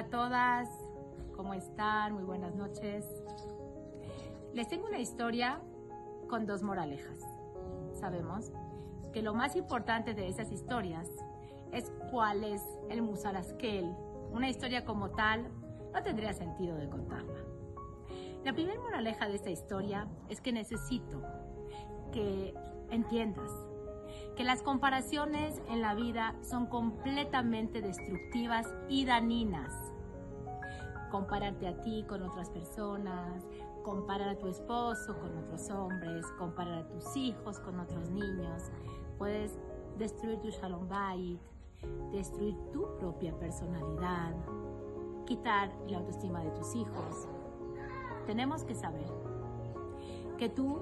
A todas, ¿cómo están? Muy buenas noches. Les tengo una historia con dos moralejas. Sabemos que lo más importante de esas historias es cuál es el Musaraskel. Una historia como tal no tendría sentido de contarla. La primera moraleja de esta historia es que necesito que entiendas que las comparaciones en la vida son completamente destructivas y daninas. Compararte a ti con otras personas, comparar a tu esposo con otros hombres, comparar a tus hijos con otros niños, puedes destruir tu shalom bait, destruir tu propia personalidad, quitar la autoestima de tus hijos. Tenemos que saber que tú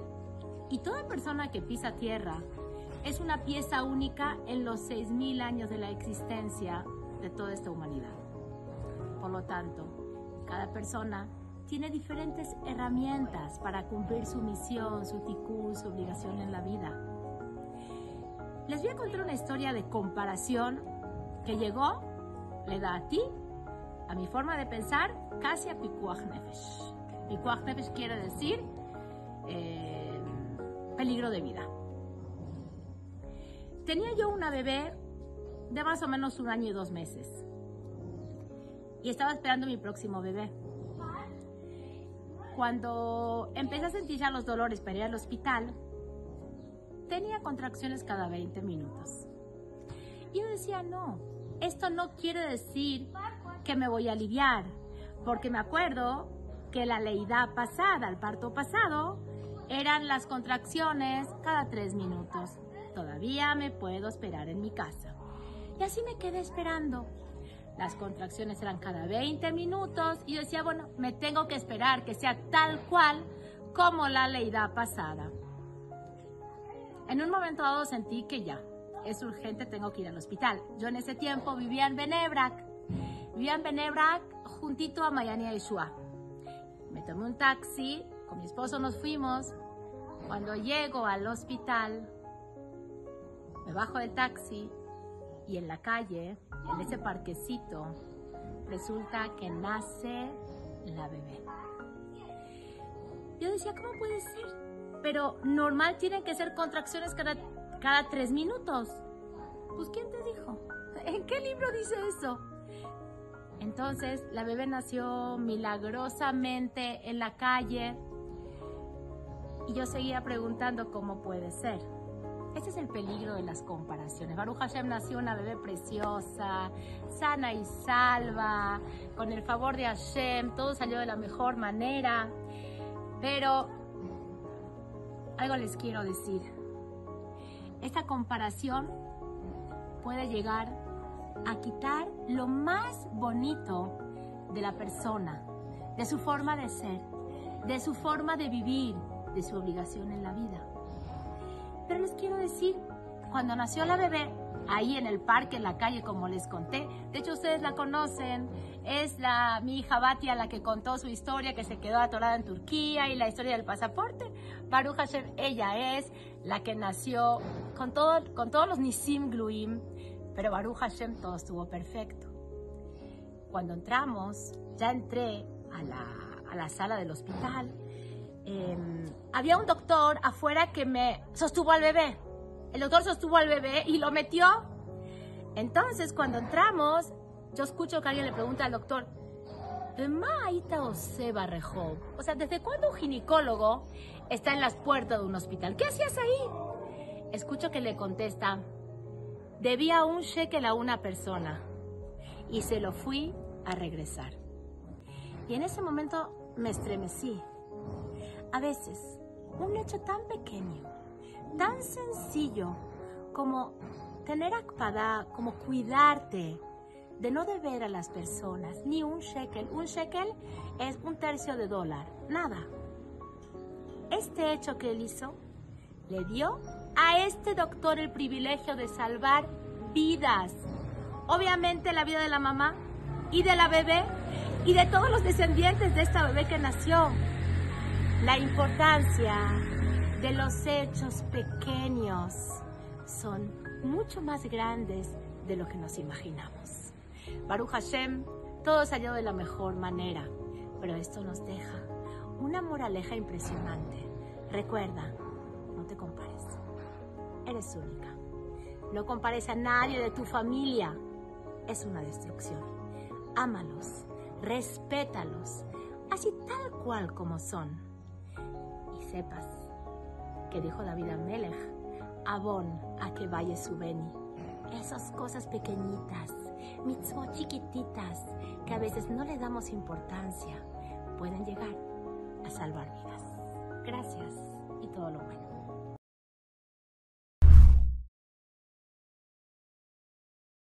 y toda persona que pisa tierra es una pieza única en los 6.000 años de la existencia de toda esta humanidad. Por lo tanto, cada persona tiene diferentes herramientas para cumplir su misión, su ticú, su obligación en la vida. Les voy a contar una historia de comparación que llegó, le da a ti, a mi forma de pensar, casi a Pikuach Nefesh. Pikuach Nefesh quiere decir eh, peligro de vida. Tenía yo una bebé de más o menos un año y dos meses. Y estaba esperando mi próximo bebé. Cuando empecé a sentir ya los dolores para ir al hospital, tenía contracciones cada 20 minutos. Y yo decía, no, esto no quiere decir que me voy a aliviar, porque me acuerdo que la leída pasada, el parto pasado, eran las contracciones cada tres minutos todavía me puedo esperar en mi casa. Y así me quedé esperando. Las contracciones eran cada 20 minutos y yo decía, bueno, me tengo que esperar que sea tal cual como la leída pasada. En un momento dado sentí que ya, es urgente, tengo que ir al hospital. Yo en ese tiempo vivía en Benebrak. Vivía en Benebrak juntito a Mayania y Shua. Me tomé un taxi, con mi esposo nos fuimos. Cuando llego al hospital, me bajo del taxi y en la calle, en ese parquecito, resulta que nace la bebé. Yo decía, ¿cómo puede ser? Pero normal tienen que ser contracciones cada, cada tres minutos. Pues ¿quién te dijo? ¿En qué libro dice eso? Entonces la bebé nació milagrosamente en la calle y yo seguía preguntando cómo puede ser. Ese es el peligro de las comparaciones. Baruch Hashem nació una bebé preciosa, sana y salva, con el favor de Hashem, todo salió de la mejor manera. Pero algo les quiero decir. Esta comparación puede llegar a quitar lo más bonito de la persona, de su forma de ser, de su forma de vivir, de su obligación en la vida. Pero les quiero decir, cuando nació la bebé, ahí en el parque, en la calle, como les conté, de hecho ustedes la conocen, es la, mi hija Batia la que contó su historia, que se quedó atorada en Turquía y la historia del pasaporte. Baruch Hashem, ella es la que nació con, todo, con todos los Nisim Gluim, pero Baruch Hashem todo estuvo perfecto. Cuando entramos, ya entré a la, a la sala del hospital, Em, había un doctor afuera que me sostuvo al bebé. El doctor sostuvo al bebé y lo metió. Entonces, cuando entramos, yo escucho que alguien le pregunta al doctor, o sea, ¿desde cuándo un ginecólogo está en las puertas de un hospital? ¿Qué hacías ahí? Escucho que le contesta, debía un shekel a una persona y se lo fui a regresar. Y en ese momento me estremecí a veces, un hecho tan pequeño, tan sencillo como tener akpadá, como cuidarte de no deber a las personas, ni un shekel. Un shekel es un tercio de dólar, nada. Este hecho que él hizo le dio a este doctor el privilegio de salvar vidas. Obviamente la vida de la mamá y de la bebé y de todos los descendientes de esta bebé que nació la importancia de los hechos pequeños son mucho más grandes de lo que nos imaginamos. Baruch Hashem, todo salió de la mejor manera, pero esto nos deja una moraleja impresionante. Recuerda, no te compares. Eres única. No compares a nadie de tu familia. Es una destrucción. Ámalos, respétalos, así tal cual como son. Sepas que dijo David a Melech, Abón a que vaya su beni. Esas cosas pequeñitas, mitzvot chiquititas, que a veces no le damos importancia, pueden llegar a salvar vidas. Gracias y todo lo bueno.